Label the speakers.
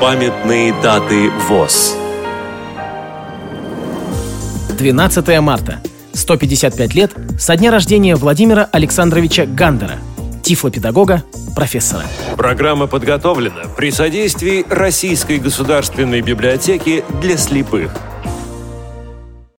Speaker 1: Памятные даты ВОЗ.
Speaker 2: 12 марта. 155 лет со дня рождения Владимира Александровича Гандера, тифлопедагога, профессора.
Speaker 1: Программа подготовлена при содействии Российской государственной библиотеки для слепых –